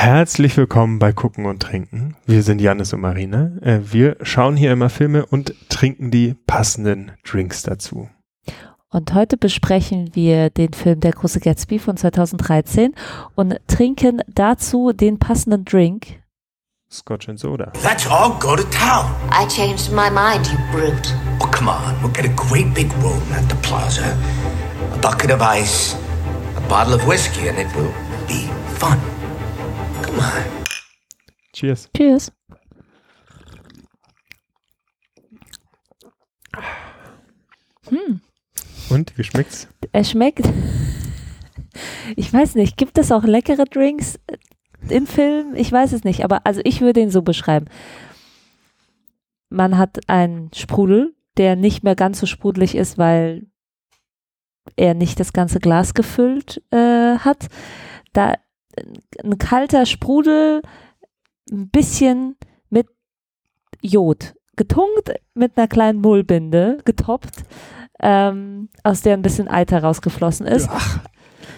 Herzlich willkommen bei Gucken und Trinken. Wir sind Janis und Marina. Äh, wir schauen hier immer Filme und trinken die passenden Drinks dazu. Und heute besprechen wir den Film Der große Gatsby von 2013 und trinken dazu den passenden Drink. Scotch and Soda. Let's all go to town. I changed my mind, you brute. Oh, come on. We'll get a great big room at the plaza, a bucket of ice, a bottle of whiskey, and it will be fun. On. Cheers. Cheers. Hm, Und wie schmeckt's? er schmeckt. Ich weiß nicht, gibt es auch leckere Drinks im Film? Ich weiß es nicht, aber also ich würde ihn so beschreiben. Man hat einen Sprudel, der nicht mehr ganz so sprudelig ist, weil er nicht das ganze Glas gefüllt äh, hat. Da ein kalter Sprudel, ein bisschen mit Jod, getunkt mit einer kleinen Mullbinde, getoppt, ähm, aus der ein bisschen Eiter rausgeflossen ist.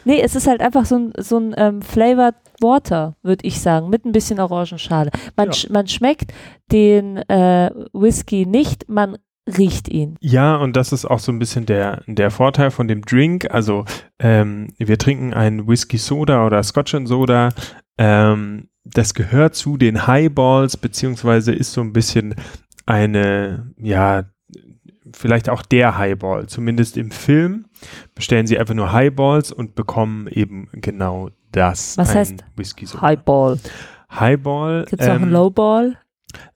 Nee, es ist halt einfach so ein, so ein ähm, Flavored Water, würde ich sagen, mit ein bisschen Orangenschale. Man, Ja. sch man schmeckt den äh, Whisky nicht, man riecht ihn. Ja, und das ist auch so ein bisschen der, der Vorteil von dem Drink. Also ähm, wir trinken einen Whisky Soda oder Scotch and Soda. Ähm, das gehört zu den Highballs, beziehungsweise ist so ein bisschen eine, ja, vielleicht auch der Highball. Zumindest im Film bestellen sie einfach nur Highballs und bekommen eben genau das. Was heißt Whisky Soda. Highball. Highball. Gibt es auch einen ähm, Lowball?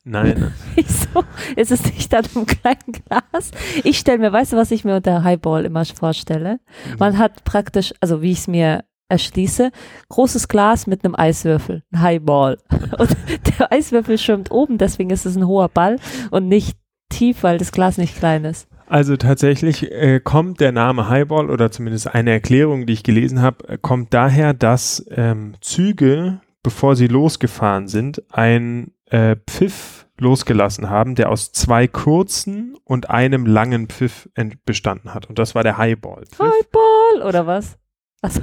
Nein, Wieso? Ist es nicht dann im kleinen Glas? Ich stelle mir, weißt du, was ich mir unter Highball immer vorstelle? Man hat praktisch, also wie ich es mir erschließe, großes Glas mit einem Eiswürfel, ein Highball. Und der Eiswürfel schwimmt oben, deswegen ist es ein hoher Ball und nicht tief, weil das Glas nicht klein ist. Also tatsächlich äh, kommt der Name Highball oder zumindest eine Erklärung, die ich gelesen habe, äh, kommt daher, dass ähm, Züge, bevor sie losgefahren sind, ein äh, Pfiff losgelassen haben, der aus zwei kurzen und einem langen Pfiff bestanden hat. Und das war der Highball. Pfiff. Highball oder was? Achso,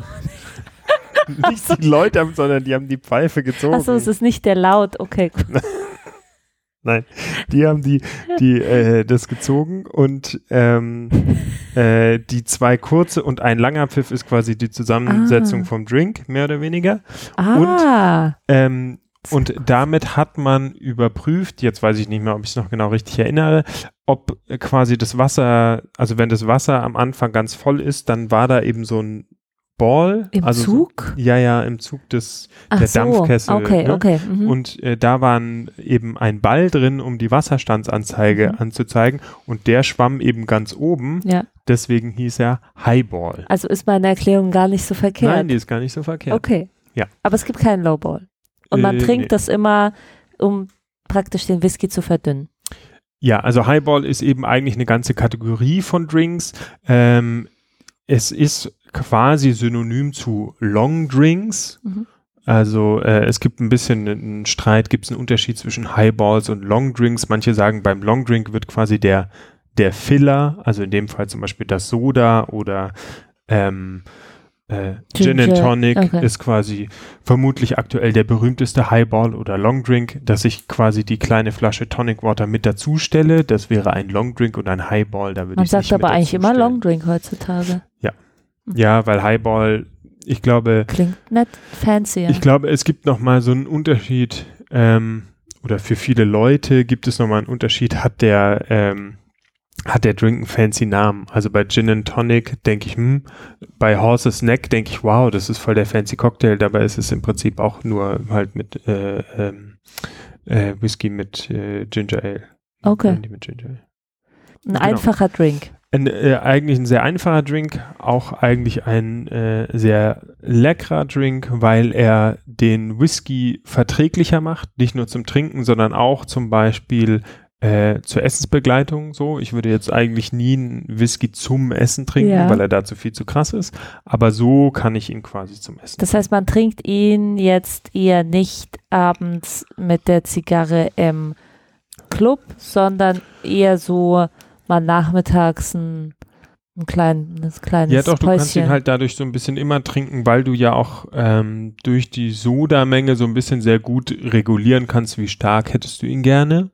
Nicht die Leute haben, sondern die haben die Pfeife gezogen. achso, es ist nicht der Laut, okay. Nein, die haben die, die äh, das gezogen und ähm, äh, die zwei kurze und ein langer Pfiff ist quasi die Zusammensetzung Ah. vom Drink, mehr oder weniger. Ah, Ähm, und damit hat man überprüft, jetzt weiß ich nicht mehr, ob ich es noch genau richtig erinnere, ob quasi das Wasser, also wenn das Wasser am Anfang ganz voll ist, dann war da eben so ein Ball. im also Zug? So, ja, ja, im Zug des, Ach der so, Dampfkessel, Okay, ne? okay. Mhm. und äh, da waren eben ein Ball drin, um die Wasserstandsanzeige Mhm. anzuzeigen und der schwamm eben ganz oben, ja, deswegen hieß er Highball. also ist meine Erklärung gar nicht so verkehrt. Nein, die ist gar nicht so verkehrt. Okay. Ja. Aber es gibt keinen Lowball. Und man Äh, trinkt nee. das immer, um praktisch den Whisky zu verdünnen. Ja, also Highball ist eben eigentlich eine ganze Kategorie von Drinks. Ähm, es ist quasi synonym zu Long Drinks. Mhm. Also äh, es gibt ein bisschen einen Streit, gibt es einen Unterschied zwischen Highballs und Long Drinks. Manche sagen, beim Long Drink wird quasi der, der Filler, also in dem Fall zum Beispiel das Soda oder ähm, äh, Gin and Tonic okay. ist quasi vermutlich aktuell der berühmteste Highball oder Long Drink, dass ich quasi die kleine Flasche Tonic Water mit dazu stelle. Das wäre ein Long Drink und ein Highball, da würde Man ich sagt nicht aber eigentlich immer. Long Drink heutzutage. Ja, weil Highball, ich glaube, Klingt nett fancy. ich glaube, es gibt noch mal so einen Unterschied, ähm, oder für viele Leute gibt es noch mal einen Unterschied, hat der, ähm, hat der Drink einen fancy Namen. Also bei Gin and Tonic denke ich, hm, bei Horse's Neck denke ich, wow, das ist voll der fancy Cocktail, dabei ist es im Prinzip auch nur halt mit äh, ähm, äh, Whisky mit äh, Ginger Ale. Okay. Ginger Ale. Ein genau. einfacher Drink. Ein, äh, eigentlich ein sehr einfacher Drink, auch eigentlich ein äh, sehr leckerer Drink, weil er den Whisky verträglicher macht, nicht nur zum Trinken, sondern auch zum Beispiel äh, zur Essensbegleitung. So, ich würde jetzt eigentlich nie einen Whisky zum Essen trinken, Ja. weil er dazu viel zu krass ist, aber so kann ich ihn quasi zum Essen. Das heißt, man trinkt ihn jetzt eher nicht abends mit der Zigarre im Club, sondern eher so mal nachmittags ein ein, klein, ein kleines Ja, doch, du kannst ihn Päuschen. halt dadurch so ein bisschen immer trinken, weil du ja auch ähm, durch die Sodamenge so ein bisschen sehr gut regulieren kannst, wie stark hättest du ihn gerne.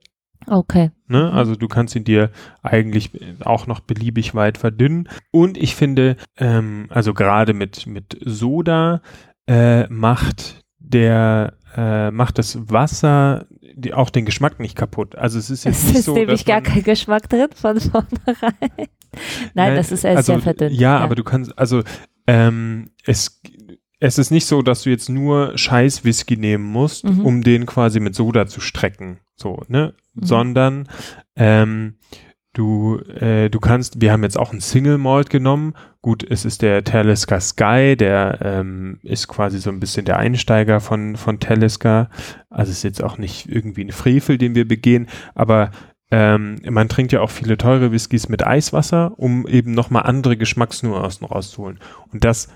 Okay. Ne? Also du kannst ihn dir eigentlich auch noch beliebig weit verdünnen. Und ich finde, ähm, also gerade mit, mit Soda äh, macht der äh, macht das Wasser die, auch den Geschmack nicht kaputt. Also es ist jetzt Es nicht ist so, nämlich dass gar kein Geschmack drin von vornherein. Nein, das ist erst also, sehr verdünnt. Ja, ja. aber du kannst, also ähm, es, es ist nicht so, dass du jetzt nur Scheiß Whisky nehmen musst, Mhm. um den quasi mit Soda zu strecken, so, ne? Mhm. Sondern ähm, du, äh, du kannst, wir haben jetzt auch einen Single Malt genommen. Gut, es ist der Talisker Sky, der ähm, ist quasi so ein bisschen der Einsteiger von, von Talisker. Also ist jetzt auch nicht irgendwie ein Frevel, den wir begehen, aber ähm, man trinkt ja auch viele teure Whiskys mit Eiswasser, um eben nochmal andere Geschmacksnuancen rauszuholen. Und das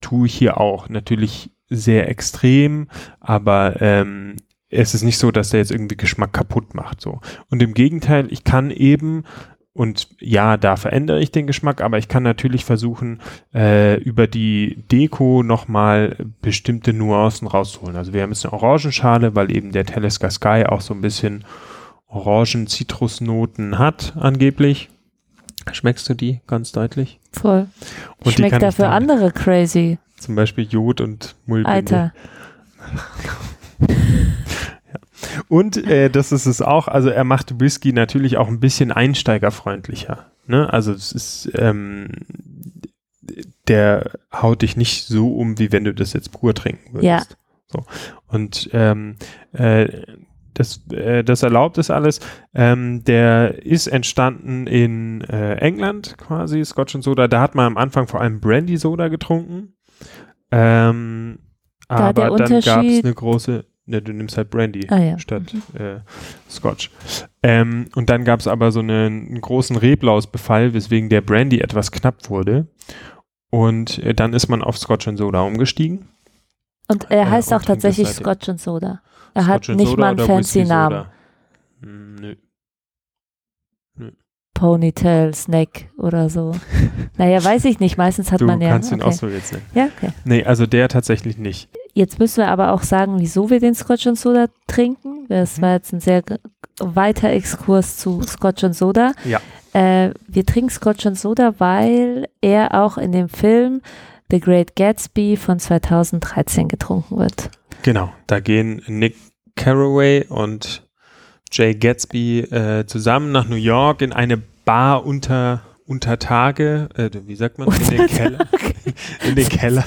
tue ich hier auch. Natürlich sehr extrem, aber ähm, es ist nicht so, dass der jetzt irgendwie Geschmack kaputt macht. So. Und im Gegenteil, ich kann eben, und ja, da verändere ich den Geschmack, aber ich kann natürlich versuchen, äh, über die Deko nochmal bestimmte Nuancen rauszuholen. Also wir haben jetzt eine Orangenschale, weil eben der Talisker Sky auch so ein bisschen Orangen-Zitrusnoten hat, angeblich. Schmeckst du die ganz deutlich? Voll. Und die Schmeckt dafür andere crazy. Zum Beispiel Jod und Mullbinde. Alter. Und äh, das ist es auch, also er macht Whisky natürlich auch ein bisschen einsteigerfreundlicher. Ne? Also es ist, ähm, der haut dich nicht so um, wie wenn du das jetzt pur trinken würdest. Ja. So. Und ähm, äh, das, äh, das erlaubt es alles. Ähm, der ist entstanden in äh, England quasi, Scotch and Soda. Da hat man am Anfang vor allem Brandy Soda getrunken. Ähm, Da aber dann gab es eine große, ne, du nimmst halt Brandy Ah ja. statt äh, Scotch. Ähm, und dann gab es aber so einen, einen großen Reblausbefall, weswegen der Brandy etwas knapp wurde. Und äh, dann ist man auf Scotch and Soda umgestiegen. Und er Äh, heißt und auch tatsächlich. Scotch and Soda. Er hat Scotch and nicht Soda mal einen fancy Namen. Hm, nö. Ponytail, Snack oder so. naja, weiß ich nicht. Meistens hat Du man ja. kannst ihn okay. auch so jetzt nennen. Ja, okay. Nee, also der tatsächlich nicht. Jetzt müssen wir aber auch sagen, wieso wir den Scotch and Soda trinken. Das Mhm. war jetzt ein sehr weiter Exkurs zu Scotch and Soda. Ja. Äh, wir trinken Scotch and Soda, weil er auch in dem Film The Great Gatsby von 2013 getrunken wird. Genau, da gehen Nick Carraway und Jay Gatsby äh, zusammen nach New York in eine Bar unter unter Tage, äh, wie sagt man, in den Keller, in den Keller,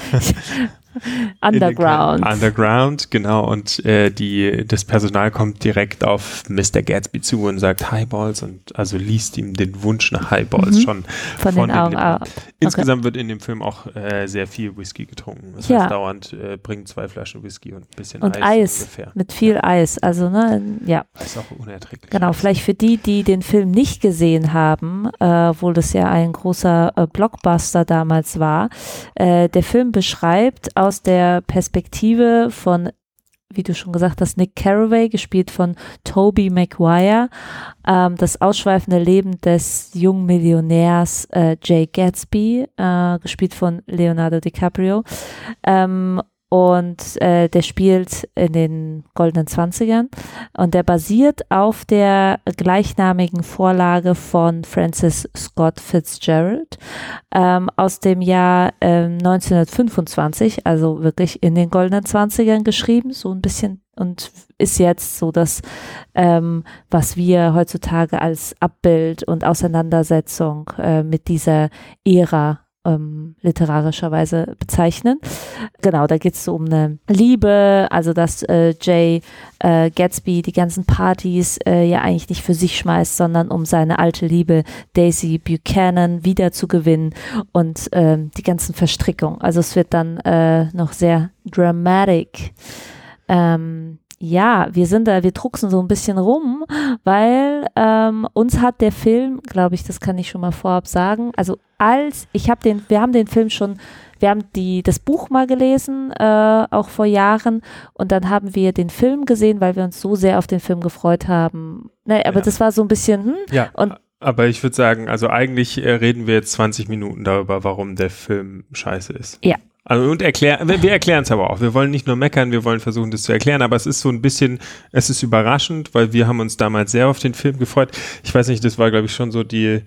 Underground. Underground, genau. Und äh, die, das Personal kommt direkt auf Mr. Gatsby zu und sagt Highballs und also liest ihm den Wunsch nach Highballs Mhm. schon Von, den Augen. Ah, Insgesamt wird in dem Film auch äh, sehr viel Whisky getrunken. Das Ja. heißt, dauernd äh, bringen zwei Flaschen Whisky und ein bisschen und Eis, Eis. ungefähr. Mit viel Eis. Also, ne, ja. Ist auch unerträglich. Genau, vielleicht für die, die den Film nicht gesehen haben, äh, obwohl das ja ein großer äh, Blockbuster damals war. Äh, der Film beschreibt aus der Perspektive von, wie du schon gesagt hast, Nick Carraway, gespielt von Toby Maguire, ähm, das ausschweifende Leben des jungen Millionärs äh, Jay Gatsby, äh, gespielt von Leonardo DiCaprio. Ähm, und äh, der spielt in den goldenen Zwanzigern. Und der basiert auf der gleichnamigen Vorlage von Francis Scott Fitzgerald ähm, aus dem Jahr ähm, 1925, also wirklich in den goldenen Zwanzigern geschrieben, so ein bisschen und ist jetzt so das, ähm, was wir heutzutage als Abbild und Auseinandersetzung äh, mit dieser Ära ähm, literarischerweise bezeichnen. Genau, da geht es so um eine Liebe, also dass äh, Jay äh, Gatsby die ganzen Partys äh, ja eigentlich nicht für sich schmeißt, sondern um seine alte Liebe Daisy Buchanan wiederzugewinnen und ähm, die ganzen Verstrickungen. Also es wird dann äh, noch sehr dramatic. Ähm, ja, wir sind da, wir drucksen so ein bisschen rum, weil ähm, uns hat der Film, glaube ich, das kann ich schon mal vorab sagen, also als ich habe den, wir haben den Film schon, wir haben die das Buch mal gelesen, äh, auch vor Jahren, und dann haben wir den Film gesehen, weil wir uns so sehr auf den Film gefreut haben. Ne, aber Ja. das war so ein bisschen, hm, Ja, Und- Aber ich würde sagen, also eigentlich äh, reden wir jetzt 20 Minuten darüber, warum der Film scheiße ist. Ja. Also und erklär, wir, wir erklären es aber auch. Wir wollen nicht nur meckern, wir wollen versuchen, das zu erklären. Aber es ist so ein bisschen, es ist überraschend, weil wir haben uns damals sehr auf den Film gefreut. Ich weiß nicht, das war glaube ich schon so die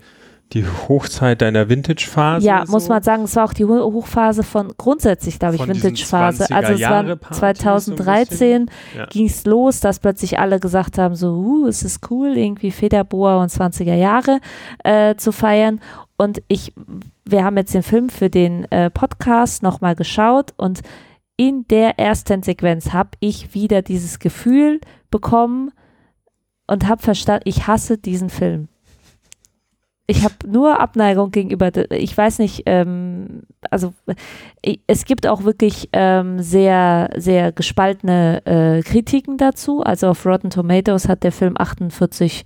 die Hochzeit deiner Vintage-Phase. Ja, so. muss man sagen, es war auch die Ho- Hochphase von grundsätzlich, glaube ich, Vintage-Phase. Also es war 20er-Jahre-Partys so ein 2013 Ja. ging es los, dass plötzlich alle gesagt haben, so, uh, es ist cool, irgendwie Federboa und 20er Jahre äh, zu feiern. Und ich, wir haben jetzt den Film für den äh, Podcast nochmal geschaut und in der ersten Sequenz habe ich wieder dieses Gefühl bekommen und habe verstanden, ich hasse diesen Film. Ich habe nur Abneigung gegenüber, ich weiß nicht, ähm, also ich, es gibt auch wirklich ähm, sehr, sehr gespaltene äh, Kritiken dazu. Also auf Rotten Tomatoes hat der Film 48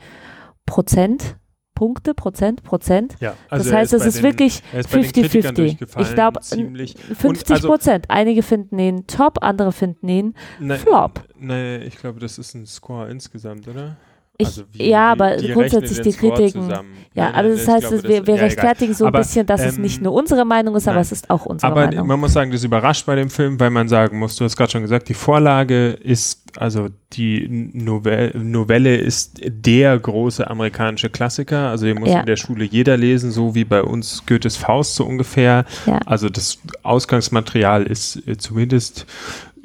Prozent, Punkte, Prozent, Prozent. Ja, Das er heißt, es ist den- wirklich ist Kritikern 50-50. durchgefallen, Ich glaube, ziemlich. 50 also- Prozent. Einige finden ihn top, andere finden ihn Ne, Flop. Ne, ich glaube, das ist ein Score insgesamt, oder? Ich, Also wie- ja, aber grundsätzlich die Kritiken. Ja, also nein, das heißt, glaube, es- wir, wir ja, rechtfertigen so Aber, ein bisschen, dass es ähm, nicht nur unsere Meinung ist, aber nein. es ist auch unsere Aber Meinung. man muss sagen, das überrascht bei dem Film, weil man sagen muss, du hast gerade schon gesagt, die Vorlage ist, also die Novelle, Novelle ist der große amerikanische Klassiker. Also den muss Ja. in der Schule jeder lesen, so wie bei uns Goethes Faust so ungefähr. Ja. Also das Ausgangsmaterial ist äh, zumindest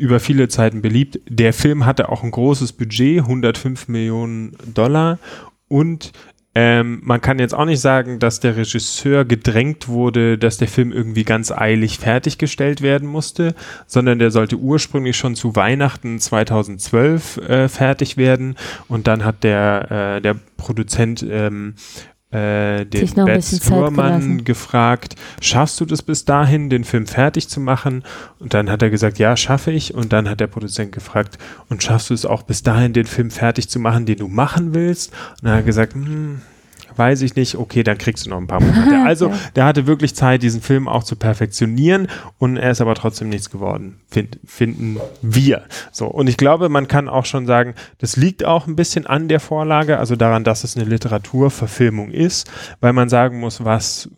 über viele Zeiten beliebt. Der Film hatte auch ein großes Budget, 105 Millionen Dollar. Und ähm, man kann jetzt auch nicht sagen, dass der Regisseur gedrängt wurde, dass der Film irgendwie ganz eilig fertiggestellt werden musste, sondern der sollte ursprünglich schon zu Weihnachten 2012 äh, fertig werden. Und dann hat der, äh, der Produzent ähm, äh, den gelassen. gefragt, schaffst du das bis dahin, den Film fertig zu machen? Und dann hat er gesagt, ja, schaffe ich. Und dann hat der Produzent gefragt, und schaffst du es auch bis dahin, den Film fertig zu machen, den du machen willst? Und dann hat er gesagt, hm, weiß ich nicht, okay, dann kriegst du noch ein paar Monate. Also, Okay. der hatte wirklich Zeit, diesen Film auch zu perfektionieren und er ist aber trotzdem nichts geworden, find, finden wir. So, und ich glaube, man kann auch schon sagen, das liegt auch ein bisschen an der Vorlage, also daran, dass es eine Literaturverfilmung ist, weil man sagen muss, was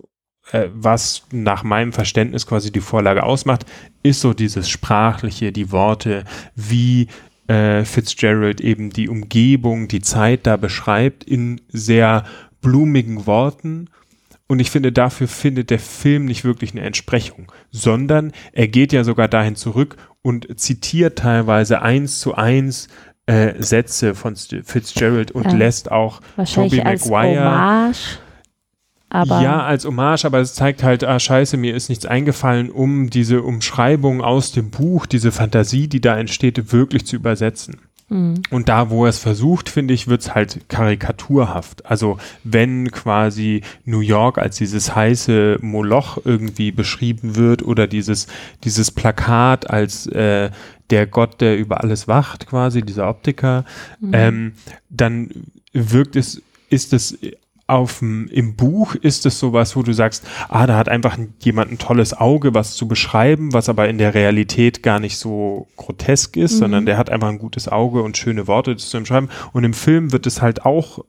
äh, was nach meinem Verständnis quasi die Vorlage ausmacht, ist so dieses Sprachliche, die Worte, wie äh, Fitzgerald eben die Umgebung, die Zeit da beschreibt in sehr blumigen Worten. Und ich finde, dafür findet der Film nicht wirklich eine Entsprechung, sondern er geht ja sogar dahin zurück und zitiert teilweise eins zu eins äh, Sätze von Fitzgerald und Ja. lässt auch Tobey als Maguire Hommage. Aber ja, als Hommage, aber es zeigt halt, ah, scheiße, mir ist nichts eingefallen, um diese Umschreibung aus dem Buch, diese Fantasie, die da entsteht, wirklich zu übersetzen. Hm, Und da, wo er es versucht, finde ich, wird es halt karikaturhaft. Also wenn quasi New York als dieses heiße Moloch irgendwie beschrieben wird oder dieses, dieses Plakat als äh, der Gott, der über alles wacht, quasi, dieser Optiker, ähm, dann wirkt es, ist es auf dem, im Buch ist es sowas, wo du sagst, ah, da hat einfach jemand ein tolles Auge, was zu beschreiben, was aber in der Realität gar nicht so grotesk ist, sondern der hat einfach ein gutes Auge und schöne Worte das zu beschreiben. Und im Film wird es halt auch,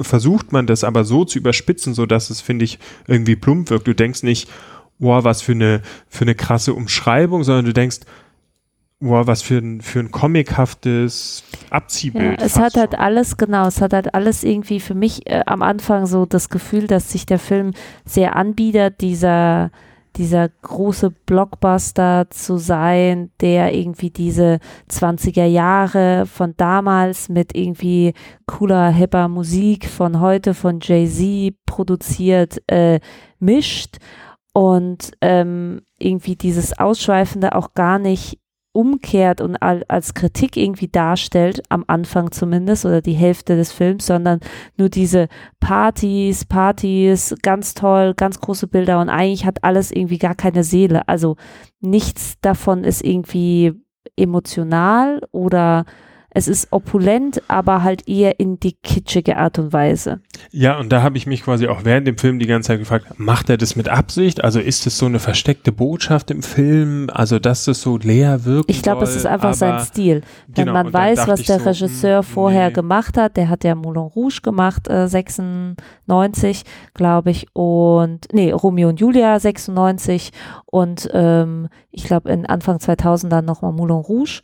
versucht man das aber so zu überspitzen, so dass es, finde ich, irgendwie plump wirkt. Du denkst nicht, boah, was für eine, für eine krasse Umschreibung, sondern du denkst, boah, was für ein, für ein comichaftes ja, Abziehbild. es fast hat halt schon. alles, genau, es hat halt alles irgendwie für mich äh, am Anfang so das Gefühl, dass sich der Film sehr anbietet, dieser, dieser große Blockbuster zu sein, der irgendwie diese 20er Jahre von damals mit irgendwie cooler, hipper Musik von heute von Jay-Z produziert, äh, mischt und ähm, irgendwie dieses Ausschweifende auch gar nicht umkehrt und al als Kritik irgendwie darstellt, am Anfang zumindest oder die Hälfte des Films, sondern nur diese Partys, Partys, ganz toll, ganz große Bilder und eigentlich hat alles irgendwie gar keine Seele. Also nichts davon ist irgendwie emotional oder es ist opulent, aber halt eher in die kitschige Art und Weise. Ja, und da habe ich mich quasi auch während dem Film die ganze Zeit gefragt, macht er das mit Absicht? Also ist es so eine versteckte Botschaft im Film? Also, dass es so leer wirkt? Ich glaube, es ist einfach sein Stil. Wenn Genau, man weiß, was der so, Regisseur hm, vorher nee. gemacht hat, der hat ja Moulin Rouge gemacht, äh, 96, glaube ich, und, nee, Romeo und Julia 96 und ähm, ich glaube in Anfang 2000 dann nochmal Moulin Rouge.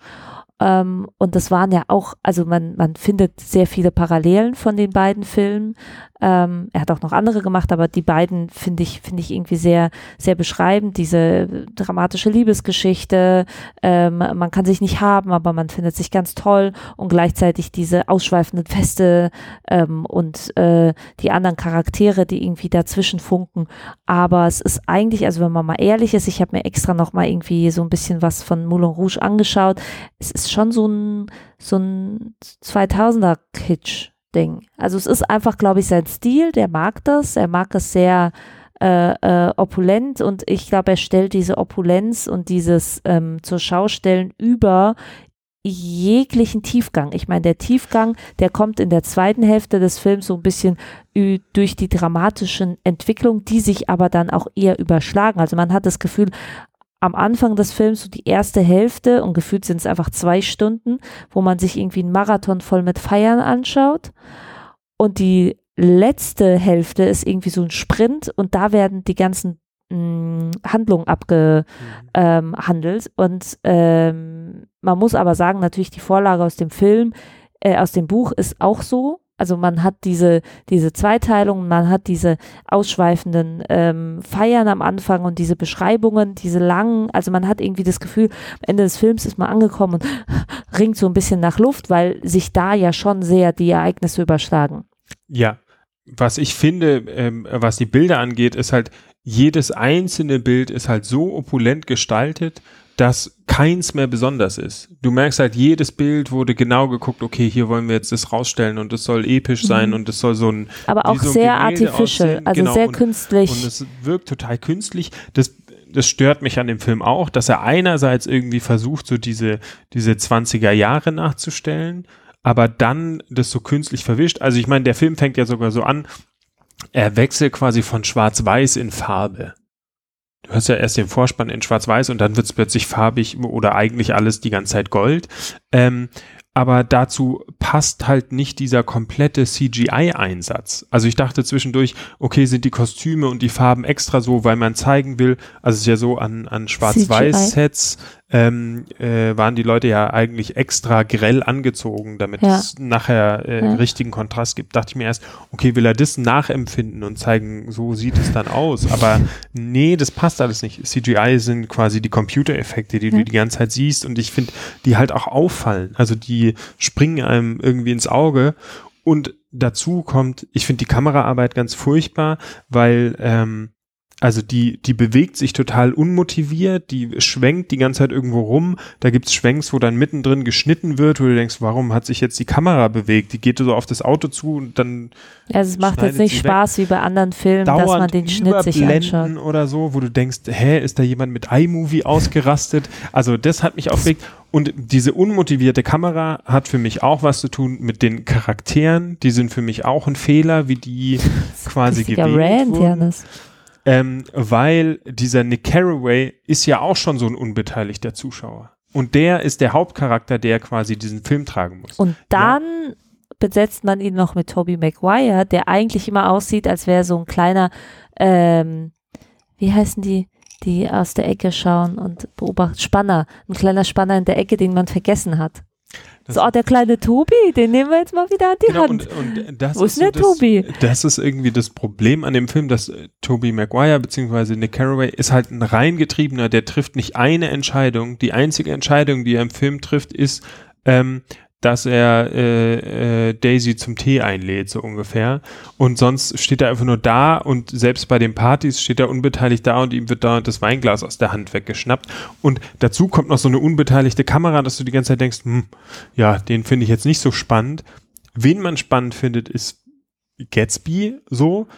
Ähm, und das waren ja auch, also man, man findet sehr viele Parallelen von den beiden Filmen. Ähm, er hat auch noch andere gemacht, aber die beiden finde ich, finde ich irgendwie sehr, sehr beschreibend. Diese dramatische Liebesgeschichte, ähm, man kann sich nicht haben, aber man findet sich ganz toll und gleichzeitig diese ausschweifenden Feste ähm, und äh, die anderen Charaktere, die irgendwie dazwischen funken. Aber es ist eigentlich, also wenn man mal ehrlich ist, ich habe mir extra noch mal irgendwie so ein bisschen was von Moulin Rouge angeschaut. Es ist schon so ein, so ein 2000er Kitsch. Ding. Also es ist einfach, glaube ich, sein Stil, der mag das, er mag es sehr äh, äh, opulent und ich glaube, er stellt diese Opulenz und dieses ähm, zur Schaustellen über jeglichen Tiefgang. Ich meine, der Tiefgang, der kommt in der zweiten Hälfte des Films so ein bisschen durch die dramatischen Entwicklungen, die sich aber dann auch eher überschlagen. Also man hat das Gefühl, am Anfang des Films, so die erste Hälfte, und gefühlt sind es einfach zwei Stunden, wo man sich irgendwie einen Marathon voll mit Feiern anschaut. Und die letzte Hälfte ist irgendwie so ein Sprint und da werden die ganzen mh, Handlungen abgehandelt. Ähm, handelt. und ähm, man muss aber sagen, natürlich die Vorlage aus dem Film, äh, aus dem Buch ist auch so. Also man hat diese, diese Zweiteilung, man hat diese ausschweifenden ähm, Feiern am Anfang und diese Beschreibungen, diese langen, also man hat irgendwie das Gefühl, am Ende des Films ist man angekommen und ringt so ein bisschen nach Luft, weil sich da ja schon sehr die Ereignisse überschlagen. Ja, was ich finde, ähm, was die Bilder angeht, ist halt, jedes einzelne Bild ist halt so opulent gestaltet, dass keins mehr besonders ist. Du merkst halt, jedes Bild wurde genau geguckt, okay, hier wollen wir jetzt das rausstellen und es soll episch sein Mhm. und es soll so ein Aber auch so ein sehr Gemälde artificial, aussehen. also Genau, sehr und, künstlich. Und es wirkt total künstlich. Das, das stört mich an dem Film auch, dass er einerseits irgendwie versucht, so diese, diese 20er Jahre nachzustellen, aber dann das so künstlich verwischt. Also ich meine, der Film fängt ja sogar so an, er wechselt quasi von Schwarz-Weiß in Farbe. Du hast ja erst den Vorspann in Schwarz-Weiß und dann wird es plötzlich farbig oder eigentlich alles die ganze Zeit Gold. Ähm, aber dazu passt halt nicht dieser komplette CGI-Einsatz. Also ich dachte zwischendurch, okay, sind die Kostüme und die Farben extra so, weil man zeigen will, also es ist ja so an, an Schwarz-Weiß-Sets ähm, äh, waren die Leute ja eigentlich extra grell angezogen, damit Ja. es nachher äh, Ja. richtigen Kontrast gibt. Dachte ich mir erst, okay, will er das nachempfinden und zeigen, so sieht es dann aus. Aber nee, das passt alles nicht. CGI sind quasi die Computereffekte, die Ja. du die ganze Zeit siehst und ich finde, die halt auch auffallen. Also die springen einem irgendwie ins Auge und dazu kommt, ich finde die Kameraarbeit ganz furchtbar, weil ähm, also die, die bewegt sich total unmotiviert, die schwenkt die ganze Zeit irgendwo rum. Da gibt's Schwenks, wo dann mittendrin geschnitten wird, wo du denkst, warum hat sich jetzt die Kamera bewegt? Die geht so auf das Auto zu und dann Also es macht jetzt nicht Spaß wie bei anderen Filmen, dass man dauernd den Schnitt sich anschaut. oder so, wo du denkst, hä, ist da jemand mit iMovie ausgerastet? Also das hat mich aufgeregt. Und diese unmotivierte Kamera hat für mich auch was zu tun mit den Charakteren. Die sind für mich auch ein Fehler, wie die quasi gewählt Rant, wurden. Janis. Ähm, weil dieser Nick Carraway ist ja auch schon so ein unbeteiligter Zuschauer. Und der ist der Hauptcharakter, der quasi diesen Film tragen muss. Und dann besetzt man ihn noch mit Tobey Maguire, der eigentlich immer aussieht, als wäre so ein kleiner, ähm, wie heißen die, die aus der Ecke schauen und beobachten, Spanner, ein kleiner Spanner in der Ecke, den man vergessen hat. Das- so, oh, der kleine Tobi, den nehmen wir jetzt mal wieder an die Genau, Hand. und, und das Wo ist so denn der das, Tobi? Das ist irgendwie das Problem an dem Film, dass äh, Toby Maguire bzw. Nick Carraway ist halt ein reingetriebener, der trifft nicht eine Entscheidung. Die einzige Entscheidung, die er im Film trifft, ist, ähm, dass er äh, äh, Daisy zum Tee einlädt, so ungefähr. Und sonst steht er einfach nur da und selbst bei den Partys steht er unbeteiligt da und ihm wird da das Weinglas aus der Hand weggeschnappt. Und dazu kommt noch so eine unbeteiligte Kamera, dass du die ganze Zeit denkst, hm, ja, den finde ich jetzt nicht so spannend. Wen man spannend findet, ist Gatsby so.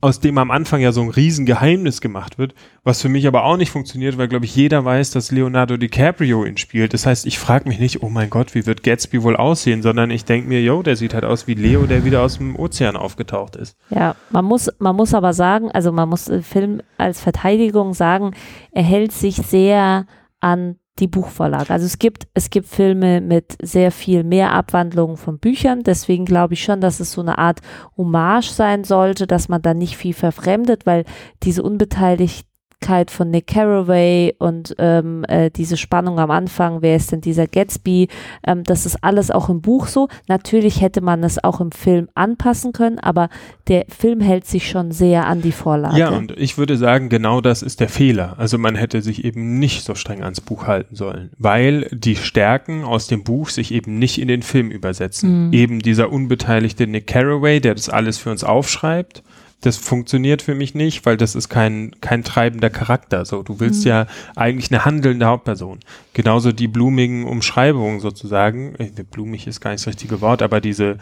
Aus dem am Anfang ja so ein Riesengeheimnis gemacht wird, was für mich aber auch nicht funktioniert, weil, glaube ich, jeder weiß, dass Leonardo DiCaprio ihn spielt. Das heißt, ich frage mich nicht, oh mein Gott, wie wird Gatsby wohl aussehen, sondern ich denke mir, yo, der sieht halt aus wie Leo, der wieder aus dem Ozean aufgetaucht ist. Ja, man muss, man muss aber sagen, also man muss im Film als Verteidigung sagen, er hält sich sehr an die Buchvorlage. Also es gibt, es gibt Filme mit sehr viel mehr Abwandlungen von Büchern. Deswegen glaube ich schon, dass es so eine Art Hommage sein sollte, dass man da nicht viel verfremdet, weil diese unbeteiligt Persönlichkeit von Nick Carraway und ähm, äh, diese Spannung am Anfang, wer ist denn dieser Gatsby, ähm, das ist alles auch im Buch so. Natürlich hätte man es auch im Film anpassen können, aber der Film hält sich schon sehr an die Vorlage. Ja, und ich würde sagen, genau das ist der Fehler. Also man hätte sich eben nicht so streng ans Buch halten sollen, weil die Stärken aus dem Buch sich eben nicht in den Film übersetzen. Mhm. Eben dieser unbeteiligte Nick Carraway, der das alles für uns aufschreibt das funktioniert für mich nicht, weil das ist kein, kein treibender Charakter. So, du willst mhm. ja eigentlich eine handelnde Hauptperson. Genauso die blumigen Umschreibungen sozusagen. Äh, blumig ist gar nicht das richtige Wort, aber diese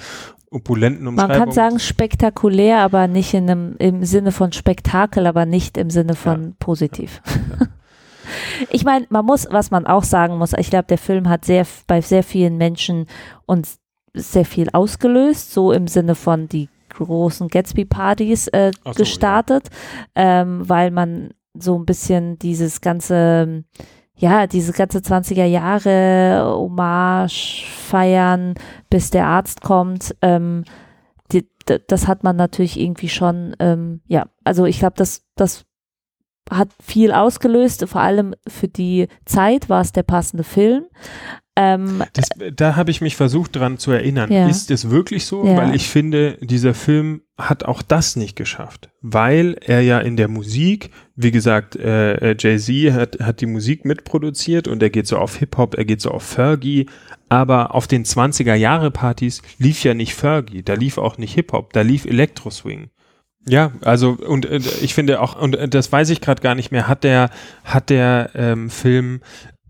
opulenten Umschreibungen. Man kann sagen spektakulär, aber nicht in einem, im Sinne von Spektakel, aber nicht im Sinne von ja. positiv. Ja. Ich meine, man muss, was man auch sagen muss, ich glaube, der Film hat sehr bei sehr vielen Menschen uns sehr viel ausgelöst, so im Sinne von die großen Gatsby-Partys äh, so, gestartet, ja. ähm, weil man so ein bisschen dieses ganze, ja, diese ganze 20er Jahre Hommage feiern, bis der Arzt kommt, ähm, die, das hat man natürlich irgendwie schon, ähm, ja, also ich glaube, das, das hat viel ausgelöst, vor allem für die Zeit war es der passende Film. Ähm, das, da habe ich mich versucht dran zu erinnern. Ja. Ist es wirklich so? Ja. Weil ich finde, dieser Film hat auch das nicht geschafft, weil er ja in der Musik, wie gesagt, äh, äh Jay-Z hat, hat die Musik mitproduziert und er geht so auf Hip-Hop, er geht so auf Fergie, aber auf den 20er Jahre Partys lief ja nicht Fergie, da lief auch nicht Hip-Hop, da lief Elektro-Swing. Ja, also und äh, ich finde auch, und äh, das weiß ich gerade gar nicht mehr, hat der, hat der ähm, Film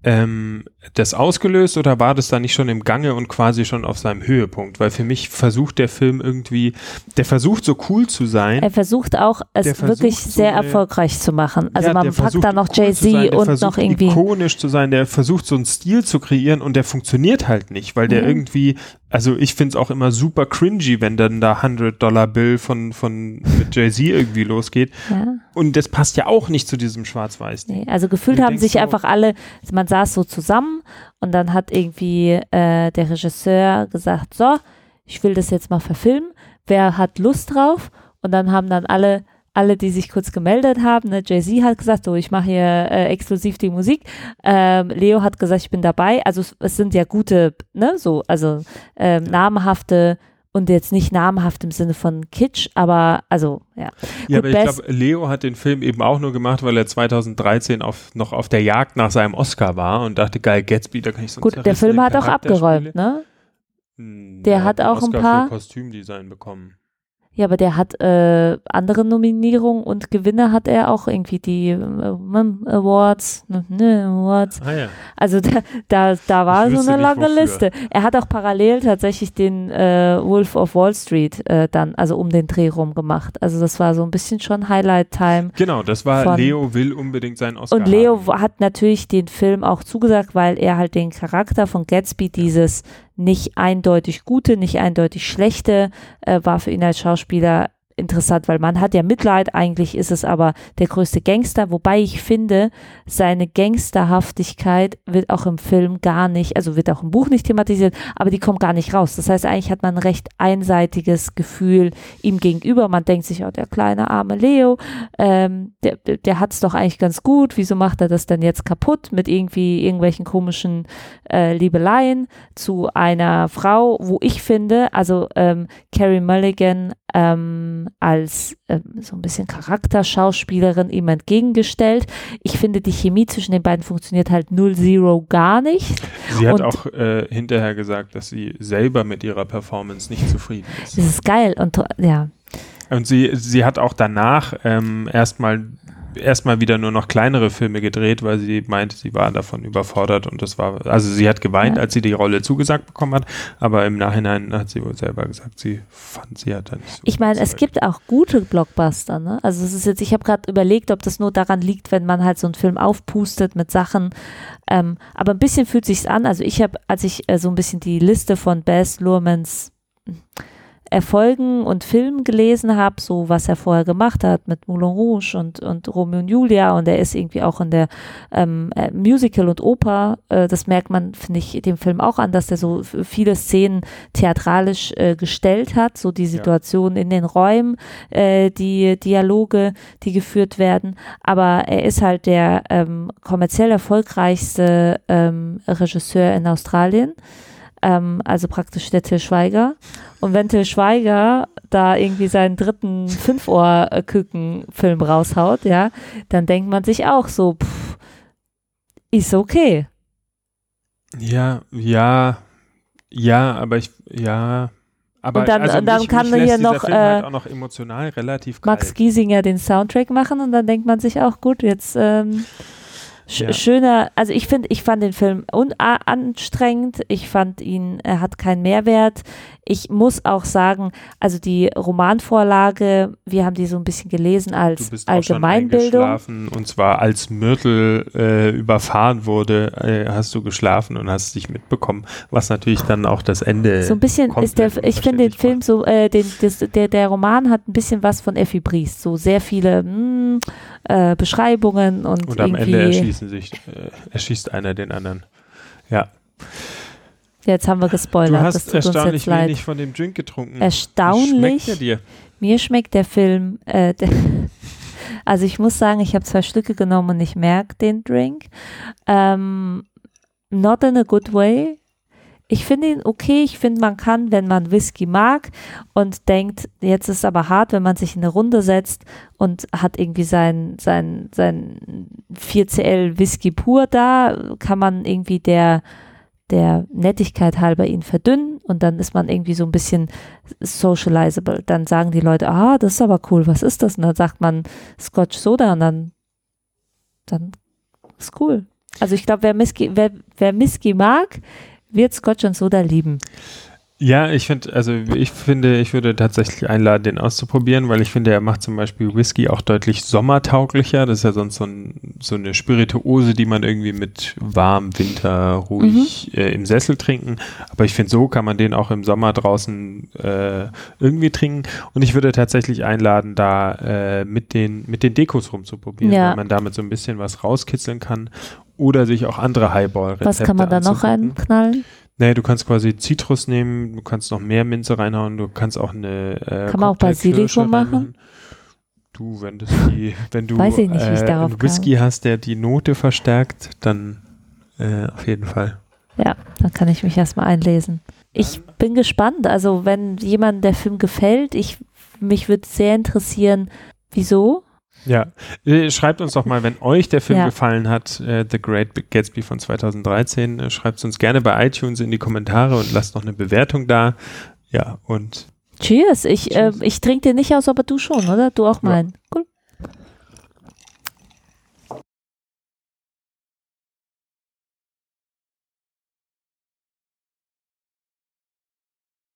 ähm, das ausgelöst oder war das da nicht schon im Gange und quasi schon auf seinem Höhepunkt? Weil für mich versucht der Film irgendwie, der versucht so cool zu sein. Er versucht auch, es wirklich so sehr eine, erfolgreich zu machen. Also ja, man packt da noch Jay-Z und noch irgendwie. ikonisch zu sein, der versucht so einen Stil zu kreieren und der funktioniert halt nicht, weil der mhm. irgendwie also ich finde es auch immer super cringy, wenn dann da 100-Dollar-Bill von, von Jay-Z irgendwie losgeht. Ja. Und das passt ja auch nicht zu diesem Schwarz-Weiß. Nee, also gefühlt haben sich so, einfach alle, man saß so zusammen und dann hat irgendwie äh, der Regisseur gesagt, so, ich will das jetzt mal verfilmen. Wer hat Lust drauf? Und dann haben dann alle alle, die sich kurz gemeldet haben. Ne? Jay-Z hat gesagt, so, ich mache hier äh, exklusiv die Musik. Ähm, Leo hat gesagt, ich bin dabei. Also es, es sind ja gute, ne, so, also ähm, namhafte und jetzt nicht namhaft im Sinne von Kitsch, aber also ja. Ja, Gut, aber ich glaube, Leo hat den Film eben auch nur gemacht, weil er 2013 auf, noch auf der Jagd nach seinem Oscar war und dachte, geil, Gatsby, da kann ich so Gut, der Film hat auch abgeräumt, ne? Hm, der hat auch ein paar Kostümdesign bekommen. Ja, aber der hat äh, andere Nominierungen und Gewinne hat er auch irgendwie die äh, Awards, ne, Awards. Ah, ja. Also da, da, da war so eine lange. Liste. Er hat auch parallel tatsächlich den äh, Wolf of Wall Street äh, dann, also um den Dreh rum gemacht. Also das war so ein bisschen schon Highlight-Time. Genau, das war Leo will unbedingt seinen Oscar Und Leo haben. hat natürlich den Film auch zugesagt, weil er halt den Charakter von Gatsby, dieses nicht eindeutig gute, nicht eindeutig schlechte, äh, war für ihn als Schauspieler interessant, weil man hat ja Mitleid, eigentlich ist es aber der größte Gangster, wobei ich finde, seine Gangsterhaftigkeit wird auch im Film gar nicht, also wird auch im Buch nicht thematisiert, aber die kommt gar nicht raus. Das heißt, eigentlich hat man ein recht einseitiges Gefühl ihm gegenüber. Man denkt sich, oh, der kleine arme Leo, ähm, der, der hat es doch eigentlich ganz gut, wieso macht er das denn jetzt kaputt mit irgendwie irgendwelchen komischen äh, Liebeleien zu einer Frau, wo ich finde, also ähm, Carrie Mulligan ähm, als ähm, so ein bisschen Charakterschauspielerin ihm entgegengestellt. Ich finde, die Chemie zwischen den beiden funktioniert halt null zero gar nicht. Sie hat und auch äh, hinterher gesagt, dass sie selber mit ihrer Performance nicht zufrieden ist. Das ist geil und ja. Und sie, sie hat auch danach ähm, erstmal erstmal wieder nur noch kleinere Filme gedreht, weil sie meinte, sie war davon überfordert und das war, also sie hat geweint, Ja. als sie die Rolle zugesagt bekommen hat, aber im Nachhinein hat sie wohl selber gesagt, sie fand sie hat da nicht so Ich meine, es gibt auch gute Blockbuster, ne? Also es ist jetzt, ich habe gerade überlegt, ob das nur daran liegt, wenn man halt so einen Film aufpustet mit Sachen. Ähm, aber ein bisschen fühlt sich's an. Also ich habe, als ich äh, so ein bisschen die Liste von Bess Luhrmanns Erfolgen und Filmen gelesen habe, so was er vorher gemacht hat mit Moulin Rouge und, und Romeo und Julia. Und er ist irgendwie auch in der ähm, äh, Musical und Oper, äh, das merkt man, finde ich, dem Film auch an, dass er so viele Szenen theatralisch äh, gestellt hat, so die Situation in den Räumen, äh, die Dialoge, die geführt werden, aber er ist halt der ähm, kommerziell erfolgreichste ähm, Regisseur in Australien, ähm, also praktisch der Till Schweiger. Und wenn Till Schweiger da irgendwie seinen dritten Fünfohr-Küken-Film raushaut, ja, dann denkt man sich auch so, pff, ist okay. Ja, ja, ja, aber ich, ja, aber Und dann- also und dann mich, kann mich hier noch, Film halt äh, auch noch emotional relativ Max kalt. Giesinger den Soundtrack machen und dann denkt man sich auch, gut, jetzt ähm, sch Ja. schöner, also ich finde, ich fand den Film anstrengend, ich fand ihn, er hat keinen Mehrwert. Ich muss auch sagen, also die Romanvorlage, wir haben die so ein bisschen gelesen Du als bist auch schon Allgemeinbildung. und zwar als Myrtle äh, überfahren wurde, äh, hast du geschlafen und hast dich mitbekommen, was natürlich dann auch das Ende So ein bisschen ist der, ich finde den Film so, äh, den, das, der, der Roman hat ein bisschen was von Effi Briest, so sehr viele mm, äh, Beschreibungen und, Und am irgendwie, Ende erschießen sich, äh, erschießt einer den anderen. Ja, jetzt haben wir gespoilert, du das hast uns erstaunlich jetzt leid. wenig von dem Drink getrunken. Erstaunlich. schmeckt dir? Mir schmeckt der Film, äh, der, also ich muss sagen, ich habe zwei Stücke genommen und ich merke den Drink. Ähm, not in a good way. Ich finde ihn okay. Ich finde, man kann, wenn man Whisky mag und denkt, jetzt ist es aber hart, wenn man sich in eine Runde setzt und hat irgendwie sein, sein, sein 4CL Whisky pur da, kann man irgendwie der, der Nettigkeit halber ihn verdünnen und dann ist man irgendwie so ein bisschen socializable. Dann sagen die Leute, ah, das ist aber cool, was ist das? Und dann sagt man Scotch Soda und dann, dann ist cool. Also ich glaube, wer Whisky, wer, wer Whisky mag, wird Scotch und Soda lieben. Ja, ich finde, also ich finde, ich würde tatsächlich einladen, den auszuprobieren, weil ich finde, er macht zum Beispiel Whisky auch deutlich sommertauglicher. Das ist ja sonst so, ein, so eine Spirituose, die man irgendwie mit warm Winter ruhig äh, im Sessel trinken. Aber ich finde, so kann man den auch im Sommer draußen äh, irgendwie trinken. Und ich würde tatsächlich einladen, da äh, mit den mit den Dekos rumzuprobieren, Ja. weil man damit so ein bisschen was rauskitzeln kann oder sich auch andere Highball-Rezepte Was kann man da noch reinknallen? Nee, du kannst quasi Zitrus nehmen, du kannst noch mehr Minze reinhauen, du kannst auch eine äh, Kann man auch Basilikum machen? Du, wenn die, wenn du Weiß ich nicht, wie ich äh, einen Whisky hast, der die Note verstärkt, dann äh, auf jeden Fall. Ja, dann kann ich mich erstmal einlesen. Ich bin gespannt. Also, wenn jemand der Film gefällt, ich, mich würde sehr interessieren, wieso? Ja, äh, schreibt uns doch mal, wenn euch der Film Ja. gefallen hat, äh, The Great Big Gatsby von 2013, äh, schreibt es uns gerne bei iTunes in die Kommentare und lasst noch eine Bewertung da. Ja, und Cheers. Ich, äh, ich trinke den nicht aus, aber du schon, oder? Du auch Ja. meinen. Cool.